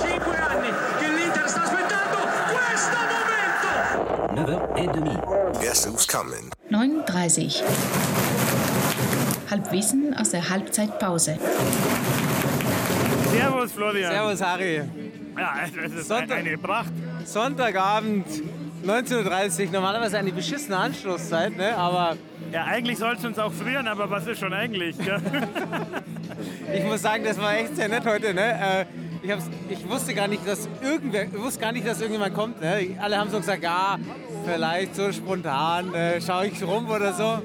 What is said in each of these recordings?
Cinque anni che l'Inter sta aspettando questo momento! 9h30. Guess who's coming? 39. Halbwissen aus der Halbzeitpause. Servus, Florian. Servus, Harry. Ja, es ist Sonntag- eine Pracht. Sonntagabend, 19.30 Uhr. Normalerweise eine beschissene Anschlusszeit, ne? aber Ja, eigentlich soll es uns auch frieren, aber was ist schon eigentlich? ich muss sagen, das war echt sehr nett heute. Ne? Äh, Ich, ich wusste gar nicht, dass irgendwer, wusste gar nicht, dass irgendjemand kommt. Ne? Alle haben so gesagt, ja, vielleicht so spontan, äh, schaue ich rum oder so.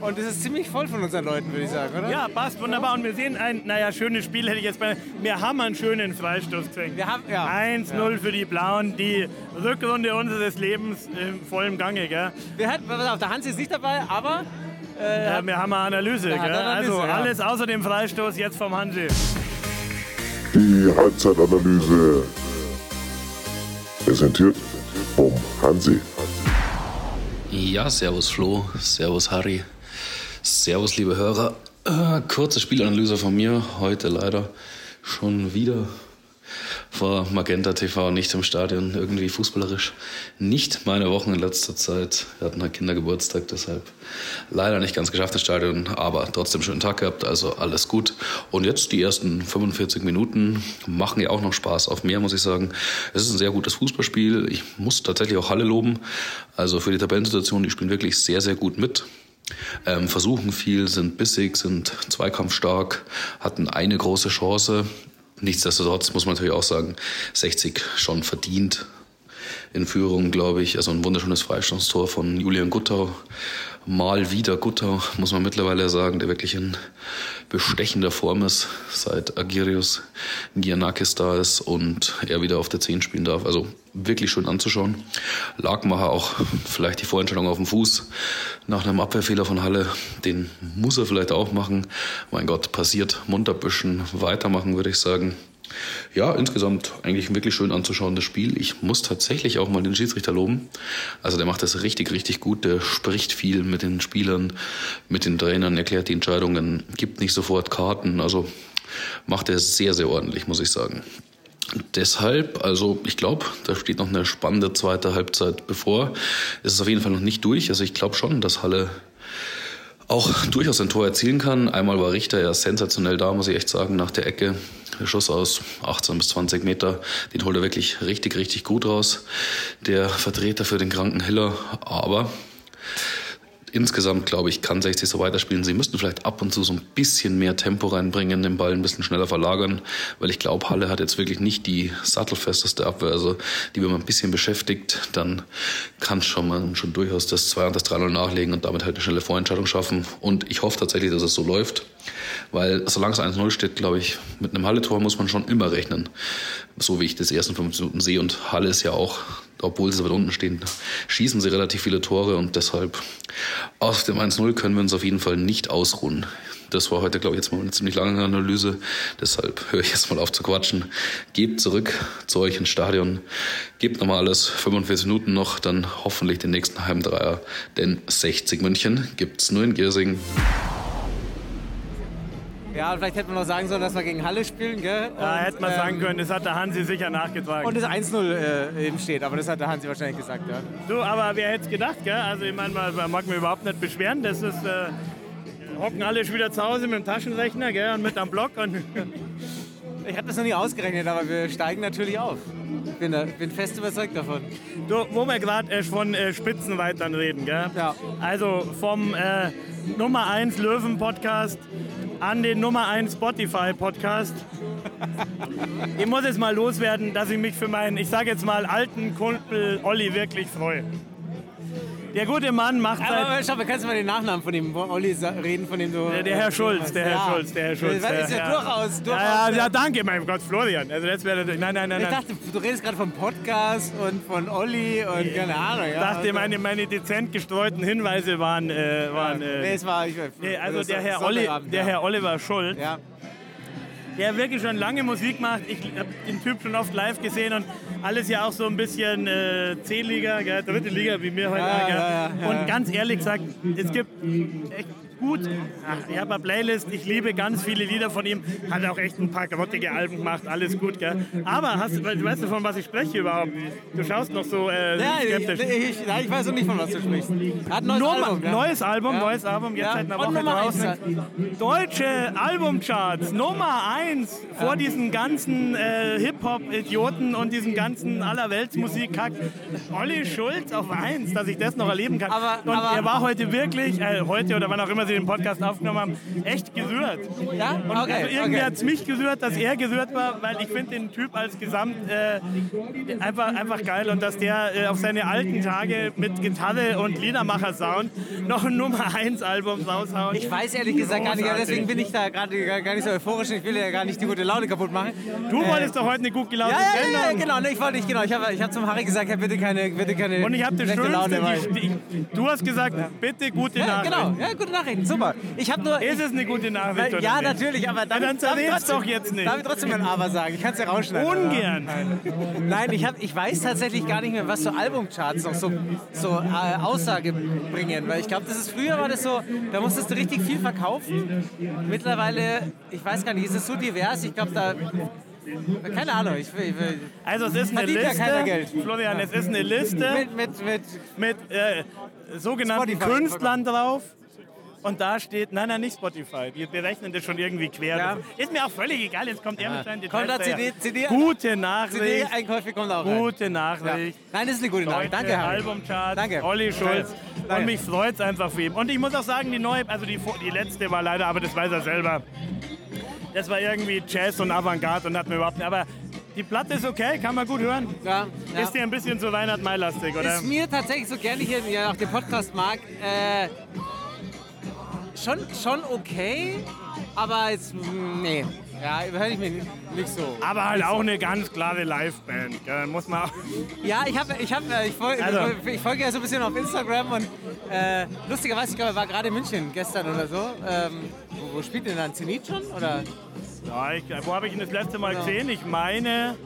Und es ist ziemlich voll von unseren Leuten, würde ich sagen, oder? ja, passt wunderbar. Und wir sehen ein, naja, schönes Spiel hätte ich jetzt bei. Wir haben einen schönen Freistoß gesehen. Wir haben, ja. 1-0 für die Blauen, die Rückrunde unseres Lebens in vollem Gange. Gell? Wir hatten, pass auf, der Hans ist nicht dabei, aber Ja, wir haben eine Analyse. Gell? er Analyse, also ja. alles außer dem Freistoß jetzt vom Hansi. Die Halbzeitanalyse. Präsentiert vom Hansi. Ja, servus Flo, servus Harry, servus liebe Hörer. Äh, kurze Spielanalyse von mir, heute leider schon wieder vor Magenta TV, nicht im Stadion, irgendwie fußballerisch. Nicht meine Wochen in letzter Zeit. Wir hatten halt Kindergeburtstag, deshalb leider nicht ganz geschafft ins Stadion, aber trotzdem schönen Tag gehabt, also alles gut. Und jetzt die ersten 45 Minuten machen ja auch noch Spaß auf mehr, muss ich sagen. Es ist ein sehr gutes Fußballspiel. Ich muss tatsächlich auch Halle loben. Also für die Tabellensituation, die spielen wirklich sehr, sehr gut mit. Ähm, versuchen viel, sind bissig, sind zweikampfstark, hatten eine große Chance. Nichtsdestotrotz muss man natürlich auch sagen, 60 schon verdient in Führung, glaube ich. Also ein wunderschönes Freistoßtor von Julian Guttau. Mal wieder Guttau, muss man mittlerweile sagen, der wirklich in bestechender Form ist, seit Agirius Giannakis da ist und er wieder auf der 10 spielen darf. Also wirklich schön anzuschauen. Lagmacher auch vielleicht die Vorentscheidung auf dem Fuß nach einem Abwehrfehler von Halle. Den muss er vielleicht auch machen. Mein Gott, passiert. Munter büschen, weitermachen, würde ich sagen. Ja, insgesamt eigentlich wirklich schön anzuschauen, das Spiel. Ich muss tatsächlich auch mal den Schiedsrichter loben. Also der macht das richtig, richtig gut. Der spricht viel mit den Spielern, mit den Trainern, erklärt die Entscheidungen, gibt nicht sofort Karten. Also macht er sehr, sehr ordentlich, muss ich sagen. Deshalb, also ich glaube, da steht noch eine spannende zweite Halbzeit bevor. Es ist auf jeden Fall noch nicht durch. Also ich glaube schon, dass Halle auch durchaus ein Tor erzielen kann. Einmal war Richter ja sensationell da, muss ich echt sagen, nach der Ecke. Der Schuss aus 18 bis 20 Meter, den holt er wirklich richtig, richtig gut raus. Der Vertreter für den kranken Hiller. Aber insgesamt, glaube ich, kann 60 so weiterspielen. Sie müssten vielleicht ab und zu so ein bisschen mehr Tempo reinbringen, den Ball ein bisschen schneller verlagern, weil ich glaube, Halle hat jetzt wirklich nicht die sattelfesteste Abwehr. Also, die, wenn man ein bisschen beschäftigt, dann kann schon man schon durchaus das 2 und das 3-0 nachlegen und damit halt eine schnelle Vorentscheidung schaffen. Und ich hoffe tatsächlich, dass es so läuft, weil solange es 1-0 steht, glaube ich, mit einem Halle-Tor muss man schon immer rechnen. So wie ich das ersten 15 Minuten sehe. Und Halle ist ja auch, obwohl sie weit unten stehen, schießen sie relativ viele Tore und deshalb aus dem 1-0 können wir uns auf jeden Fall nicht ausruhen. Das war heute, glaube ich, jetzt mal eine ziemlich lange Analyse. Deshalb höre ich jetzt mal auf zu quatschen. Gebt zurück zu euch ins Stadion. Gebt nochmal alles 45 Minuten noch, dann hoffentlich den nächsten Heimdreier. Denn 60 München gibt's nur in Giersing. Ja, vielleicht hätte man noch sagen sollen, dass wir gegen Halle spielen, gell? Und, hätte man sagen ähm, können, das hat der Hansi sicher nachgetragen. Und das 1-0 äh, eben steht, aber das hat der Hansi wahrscheinlich gesagt, ja. Du, aber wer hätte es gedacht, gell? Also ich meine, man man mag mich überhaupt nicht beschweren. Das ist, äh, hocken alle schon wieder zu Hause mit dem Taschenrechner, gell? Und mit am Block und Ich habe das noch nie ausgerechnet, aber wir steigen natürlich auf. Ich bin, da, bin fest überzeugt davon. du, wo wir gerade äh, von äh, Spitzenreitern reden, gell? Ja. Also vom äh, Nummer 1 Löwen Podcast an den Nummer 1 Spotify Podcast. ich muss jetzt mal loswerden, dass ich mich für meinen, ich sage jetzt mal, alten Kumpel Olli wirklich freue. Der gute Mann macht seit Aber schau, kannst du mal den Nachnamen von dem Olli sa- reden, von dem du... Der, der Herr Schulz, der Herr Ja. Schulz, der Herr Schulz. Das ist ja, durchaus, durchaus... Ja, ja, ja, danke, mein Gott, Florian. Also das wäre, nein, nein, nein, ich nein. dachte, du redest gerade vom Podcast und von Olli und keine Ahnung. Ich Ja, dachte, also- meine, meine dezent gestreuten Hinweise waren, äh, waren Nee, äh, es war... Ich, nee, also das der Herr, Olli, Sonntagabend, der ja. Herr Oliver Schulz. Ja. Der wirklich schon lange Musik macht. Ich habe den Typ schon oft live gesehen und alles ja auch so ein bisschen äh, C-Liga, gell, dritte Liga wie mir heute. Ja, ja, ja. Und ganz ehrlich gesagt, es gibt echt gut. Ach, ich habe eine Playlist, ich liebe ganz viele Lieder von ihm. Hat auch echt ein paar grottige Alben gemacht, alles gut, gell? Aber hast, du- weißt du, von was ich spreche überhaupt? Du schaust noch so äh, Ja, ich, skeptisch. ich, nein, ich weiß noch nicht, von was du sprichst. Hat ein neues Nummer, Album. ja. Neues Album, Ja. neues Album, jetzt Ja, seit einer Woche draußen. Deutsche Albumcharts, Nummer 1 vor diesen ganzen äh, Hip-Hop-Idioten und diesen ganzen Allerweltsmusik-Kack. Olli Schulz auf 1, dass ich das noch erleben kann. Aber- und aber- er war heute wirklich, äh, heute oder wann auch immer sie den Podcast aufgenommen haben, echt gerührt. Ja? Und Okay, also irgendwie okay. hat es mich gerührt, dass er gerührt war, weil ich finde den Typ als Gesamt äh, einfach, einfach geil und dass der äh, auf seine alten Tage mit Gitarre und Liedermacher-Sound noch ein Nummer 1 Album raushaut. Ich weiß ehrlich gesagt gar nicht, ja, Großartig. deswegen bin ich da gerade gar nicht so euphorisch. Ich will ja gar nicht die gute Laune kaputt machen. Du Äh, wolltest doch heute eine gut gelaunte Ja, ja, ja, ja, Sendung. genau. Ne, ich wollte nicht, genau. Ich habe ich hab zum Harry gesagt, ja, bitte keine, bitte keine Und ich habe das Schönste, Laune. Die, die, du hast gesagt, bitte gute ja, Nachricht. genau. Ja, gute Nachrichten. Super. Ich habe nur... Ist es eine gute Nachricht weil, ja, nicht? natürlich, aber darf, Ja, dann darf trotzdem- doch jetzt nicht. Darf ich trotzdem ein Aber sagen? Ich kann es ja rausschneiden. Ungern. Nein, ich, hab, ich weiß tatsächlich gar nicht mehr, was so Albumcharts noch so, so äh, Aussage bringen. Weil ich glaube, das ist früher war das so, da musstest du richtig viel verkaufen. Mittlerweile, ich weiß gar nicht, ist es so divers? Ich glaube, da. Keine Ahnung. Ich, will- ich, will- Also es ist eine Liste, Geld. Florian, es ist eine Liste mit, mit, mit, mit äh, sogenannten Spotify. Künstlern drauf. Und da steht, nein, nein, nicht Spotify. Die berechnen das schon irgendwie quer. Ja. Ist mir auch völlig egal, jetzt kommt er mit seinen Kommt da Details. CD, CD, Gute Nachricht. CD-Einkäufe kommt auch rein. Gute Ja. Nachricht. Nein, das ist eine gute Nachricht. Danke, Harry. Albumcharts, Danke. Olli Schulz. Danke. Und mich freut es einfach für ihn. Und ich muss auch sagen, die neue, also die, die letzte war leider, aber das weiß er selber. Das war irgendwie Jazz und Avantgarde und hat mir überhaupt nicht. Aber die Platte ist okay, kann man gut hören. Ja, ja. Ist dir ein bisschen zu Reinhard May-lastig, oder? Ist mir tatsächlich so gerne hier ja, auch den Podcast mag, äh, schon, schon okay, aber jetzt, nee, ja, höre ich mir nicht, so. Aber halt auch eine ganz klare Liveband, gell? muss man auch. Ja, ich habe, ich habe, ich, folge, Also. ich folge ja so ein bisschen auf Instagram und äh, lustigerweise, ich glaube, er war gerade in München gestern oder so. Ähm, wo, wo spielt denn dann Zenit schon? Oder? Ja, ich, wo habe ich ihn das letzte Mal gesehen? Ich meine.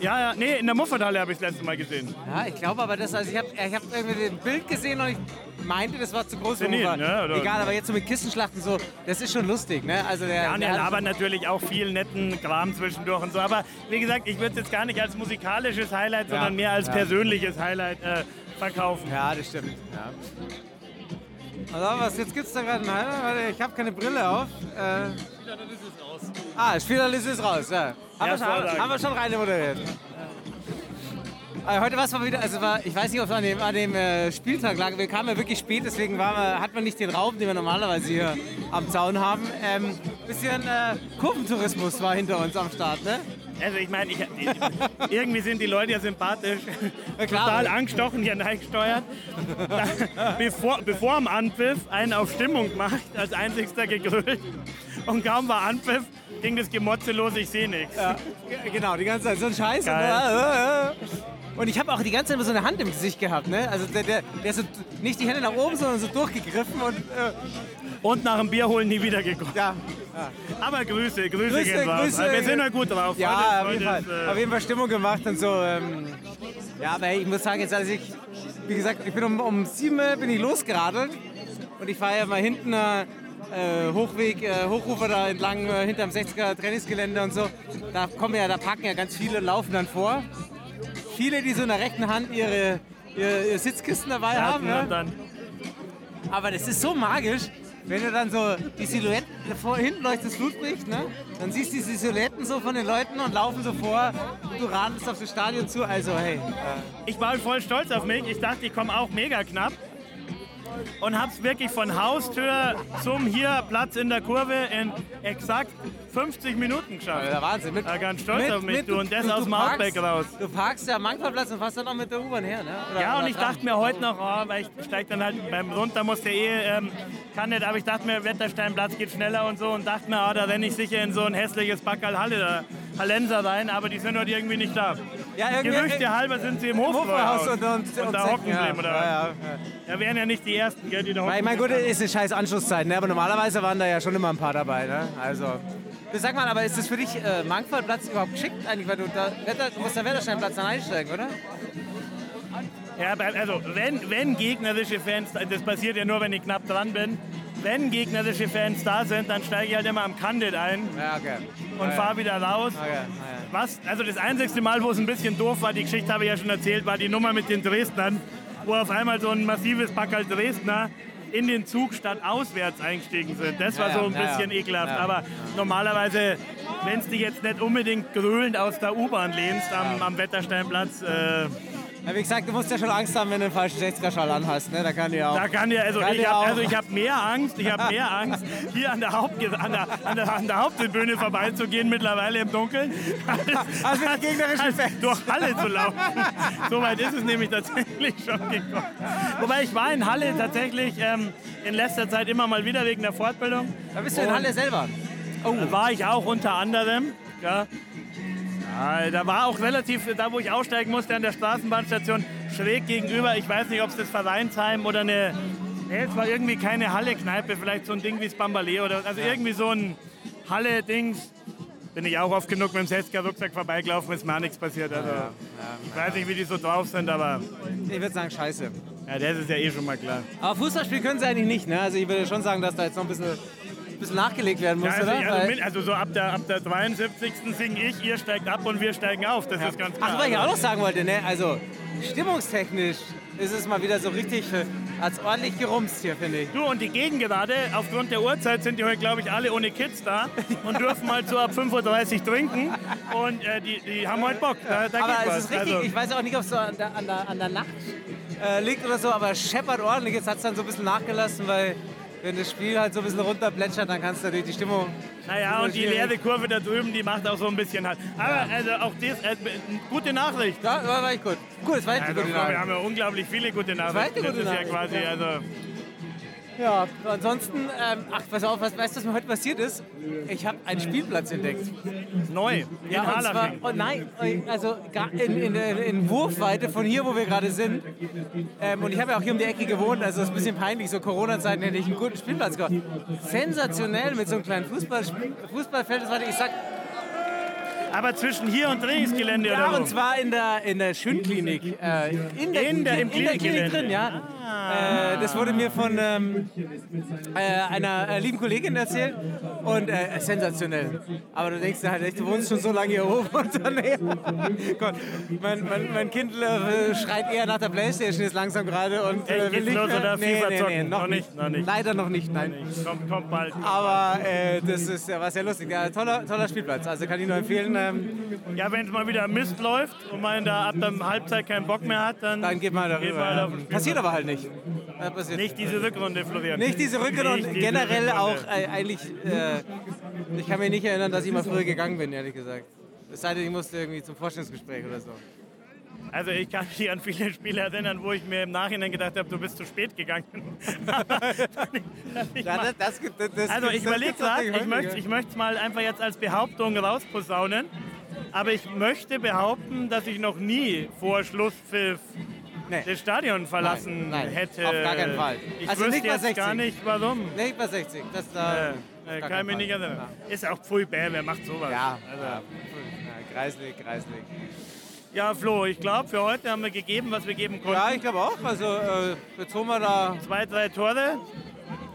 Ja, ja, nee, in der Mufferthalle habe ich das letzte Mal gesehen. Ja, ich glaube aber, das, also ich habe, ich habe irgendwie ein Bild gesehen und ich meinte, das war zu groß für Ufer. ne? Egal, aber jetzt so mit Kissenschlachten so, das ist schon lustig, ne? Also der, Ja, und er labert natürlich auch viel netten Kram zwischendurch und so. Aber wie gesagt, ich würde es jetzt gar nicht als musikalisches Highlight, sondern mehr als ja. persönliches Highlight äh, verkaufen. Ja, das stimmt. Ja. Also, was, jetzt gibt es da gerade einen Highlight? Warte, ich habe keine Brille auf. Äh, ah, Spielerliste ist raus. Ja. Haben, wir schon, haben wir schon rein moderiert. Äh, heute war es mal wieder, also war, ich weiß nicht, ob es an dem, an dem äh, Spieltag lag, wir kamen ja wirklich spät, deswegen wir- hat man nicht den Raum, den wir normalerweise hier am Zaun haben. Ähm, bisschen äh, Kurventourismus war hinter uns am Start, ne? Also ich meine, irgendwie sind die Leute ja sympathisch, klar. total angestochen, hier reingesteuert. bevor, bevor am Anpfiff einen auf Stimmung macht, als einzigster gegrölt. Und kaum war Anpfiff, ging das Gemotze los, ich sehe nichts. Ja, ge- genau, die ganze Zeit so ein Scheiß. Und, äh, und ich habe auch die ganze Zeit immer so eine Hand im Gesicht gehabt, ne? Also der, der, der ist so nicht die Hände nach oben, sondern so durchgegriffen und äh, Und nach dem Bier holen nie wieder gekommen. ja. Aber Grüße, Grüße, Grüße, gehen. Grüße. Wir sind ja gut drauf. Ja, Heute- auf jeden Fall. äh, Auf jeden Fall Stimmung gemacht und so. Ähm, ja, aber ich muss sagen, jetzt als ich, wie gesagt, ich bin um, um sieben Uhr bin ich losgeradelt und ich fahre ja mal hinten äh, äh, Hochweg, äh, Hochrufer da entlang äh, hinterm 60er Trainingsgelände und so. Da kommen ja, da parken ja ganz viele, laufen dann vor. Viele, die so in der rechten Hand ihre, ihre, ihre Sitzkisten dabei haben. Ja? dann Aber das ist so magisch, wenn du dann so die Silhouetten, vor, hinten leuchtet das Flutlicht, ne? dann siehst du die Silhouetten so von den Leuten und laufen so vor und du radelst auf das Stadion zu. Also hey, Ich war voll stolz auf mich. Ich dachte, ich komme auch mega knapp. Und hab's wirklich von Haustür zum hier Platz in der Kurve in exakt 50 Minuten geschafft. der Wahnsinn. Mit, Ja, ganz stolz auf mich, du, und das aus dem parkst- Outback raus. Du parkst ja am Mangfallplatz und fährst dann noch mit der U-Bahn her, ne? Oder, Ja, und ich Tram. dachte mir heute noch, oh, weil ich steig dann halt beim Runter musste eh, ähm, kann nicht, aber ich dachte mir, Wettersteinplatz geht schneller und so und dachte mir, oh, da renne ich sicher in so ein hässliches Backerl Halle, Hallenser rein, aber die sind heute irgendwie nicht da. Ja, Gerüchte halber sind sie im Hofbräuhaus Hofbräuhaus. und, und, und da Säcken, hocken bleiben, oder? Ja, ja, wären ja nicht die Ersten, gell, die da hocken. Ich meine, gut, ist eine scheiß Anschlusszeit, ne? aber normalerweise waren da ja schon immer ein paar dabei. Ne? Also, sag mal, aber ist das für dich äh, Mangfallplatz überhaupt geschickt eigentlich? Weil du, da, Wetter, du musst da Wettersteinplatz dann einsteigen, oder? Ja, also wenn, wenn gegnerische Fans, das passiert ja nur, wenn ich knapp dran bin, wenn gegnerische Fans da sind, dann steige ich halt immer am Candid ein Ja, okay. und ja, fahre wieder raus. Okay. Was, also das einzigste Mal, wo es ein bisschen doof war, die Geschichte habe ich ja schon erzählt, war die Nummer mit den Dresdnern, wo auf einmal so ein massives Packerl Dresdner in den Zug statt auswärts eingestiegen sind. Das war Ja, so ein ja, bisschen ja. ekelhaft. Aber normalerweise, wenn es dich jetzt nicht unbedingt grölend aus der U-Bahn lehnst am, am Wettersteinplatz, äh, Ja, wie gesagt, du musst ja schon Angst haben, wenn du einen falschen 60er-Schall anhast. Ne? Da kann die auch. Da kann ja, also Kann ich ja habe also hab mehr Angst, ich habe mehr Angst, hier an der, Haupt, an, der, an, der, an der Haupttribüne vorbeizugehen, mittlerweile im Dunkeln, als, Als mit gegnerischen als Fans. durch Halle zu laufen. So weit ist es nämlich tatsächlich schon gekommen. Wobei ich war in Halle tatsächlich ähm, in letzter Zeit immer mal wieder wegen der Fortbildung. da bist du in Halle selber. Da war ich auch unter anderem. Ja. Da war auch relativ, da wo ich aussteigen musste an der Straßenbahnstation, schräg gegenüber. Ich weiß nicht, ob es das Vereinsheim oder eine. Nee, es war irgendwie keine Halle-Kneipe, vielleicht so ein Ding wie das Bambaleo oder also irgendwie so ein Halle-Dings. Bin ich auch oft genug mit dem Setzker-Rucksack vorbeigelaufen, ist mir auch nichts passiert. Also, ich weiß nicht, wie die so drauf sind, aber Ich würde sagen, scheiße. ja, das ist ja eh schon mal klar. Aber Fußball spielen können sie eigentlich nicht. Ne? Also ich würde schon sagen, dass da jetzt noch ein bisschen, ein bisschen nachgelegt werden muss, Ja, also, oder? also, also so ab der, ab der 73. singe ich, ihr steigt ab und wir steigen auf. Das ist ganz klar. Ach, was ich auch noch sagen wollte, ne? also stimmungstechnisch ist es mal wieder so richtig, es ordentlich gerumst hier, finde ich. Du und die Gegengerade, aufgrund der Uhrzeit sind die heute, glaube ich, alle ohne Kids da und dürfen halt so ab 5.30 Uhr trinken. Und äh, die, die haben heute Bock. Da, da Aber es ist richtig, Also, ich weiß auch nicht, ob es so an der, an der, an der Nacht äh, liegt oder so, aber scheppert ordentlich. Jetzt hat es dann so ein bisschen nachgelassen, weil wenn das Spiel halt so ein bisschen runterplätschert, dann kannst du natürlich die Stimmung... naja, und die leere Kurve da drüben, die macht auch so ein bisschen halt. Aber also auch das, äh, gute Nachricht. Ja, war, war echt gut. Gut, es war eine Also, gute wir Nachricht. haben ja unglaublich viele gute Nachrichten. Das gute ist ja Nachricht, quasi, ja. also Ja, ansonsten, ähm, ach, pass auf, was, weißt du, was mir heute passiert ist? Ich habe einen Spielplatz entdeckt. neu in Ja, und zwar, oh nein, also gar in, in, in Wurfweite von hier, wo wir gerade sind. Ähm, und ich habe ja auch hier um die Ecke gewohnt, also es ist ein bisschen peinlich, so Corona-Zeiten hätte ich einen guten Spielplatz gehabt. Sensationell mit so einem kleinen Fußball, Fußballfeld, das war, ich sag, Aber zwischen hier und Trainingsgelände ja, oder und so. zwar in der, in der Schönklinik. Äh, in der, In der- im in der Klinik Klinikgelände. drin, ja. Äh, das wurde mir von ähm, äh, einer äh, lieben Kollegin erzählt und äh, sensationell. Aber du denkst halt echt, du wohnst schon so lange hier oben und dann ey, Gott, mein, mein, mein Kind äh, schreit eher nach der Playstation jetzt langsam gerade und äh, will nicht mehr. nee, nee, nee, noch, Noch nicht. nicht, noch nicht. Leider noch nicht, nein. Kommt, kommt bald. Aber äh, das ist ja was sehr lustig. Ja, toller, toller Spielplatz. Also kann ich nur empfehlen. Ähm, Ja, wenn es mal wieder Mist läuft und man da ab der Halbzeit keinen Bock mehr hat, dann, dann geht man darüber. Geht man ja. Passiert aber halt nicht. Äh, passiert. Nicht diese Rückrunde, Florian. Nicht diese Rückrunde Nicht und diese generell Rückrunde. auch äh, eigentlich, äh, ich kann mich nicht erinnern, dass ich mal früher gegangen bin, ehrlich gesagt. Es sei denn, ich musste irgendwie zum Vorstellungsgespräch oder so. Also ich kann mich an viele Spiele erinnern, wo ich mir im Nachhinein gedacht habe, du bist zu spät gegangen. Ja, das, das, das, das, also ich das überlege gerade, ich möchte ich möchte es mal einfach jetzt als Behauptung rausposaunen. Aber ich möchte behaupten, dass ich noch nie vor Schlusspfiff Nee. das Stadion verlassen Nein, nein, hätte. auf gar keinen Fall. Ich Also wüsste nicht jetzt 60. gar nicht, warum. Nee, bei 60. Das da. Äh, kann keinen mich nicht erinnern. Ist auch pfui bäh, wer macht sowas? Ja, Also, ja. ja. Kreislig, kreislig. ja Flo, ich glaube, für heute haben wir gegeben, was wir geben konnten. Ja, ich glaube auch. Also, äh, jetzt holen wir da Zwei, drei Tore.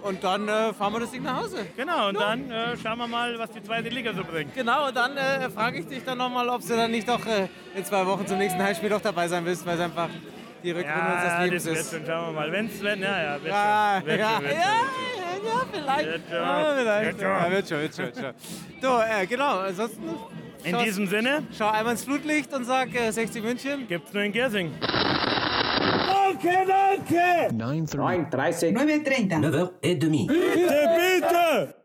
und dann äh, fahren wir das Ding nach Hause. Genau, und dann äh, schauen wir mal, was die zweite Liga so bringt. Genau, und dann äh, frage ich dich dann nochmal, ob du dann nicht doch äh, in zwei Wochen zum nächsten Heimspiel doch dabei sein willst, weil es einfach die Rückrunde unseres Ja, Lebens das wird ist. schon, schauen wir mal. Wenn's, wenn, ja, ja, wird Ja, schon. Wird ja, schon, wird ja, schon. ja, vielleicht. Wird schon. Ja, vielleicht. Wird schon. Ja, wird schon, wird schon, wird schon. So, äh, genau, ansonsten In schau, diesem Sinne schau einmal ins Flutlicht und sag äh, 60 München. gibt's nur in Gersing. 9h30. 9h30. 9h30. et demie. Bitte, bitte!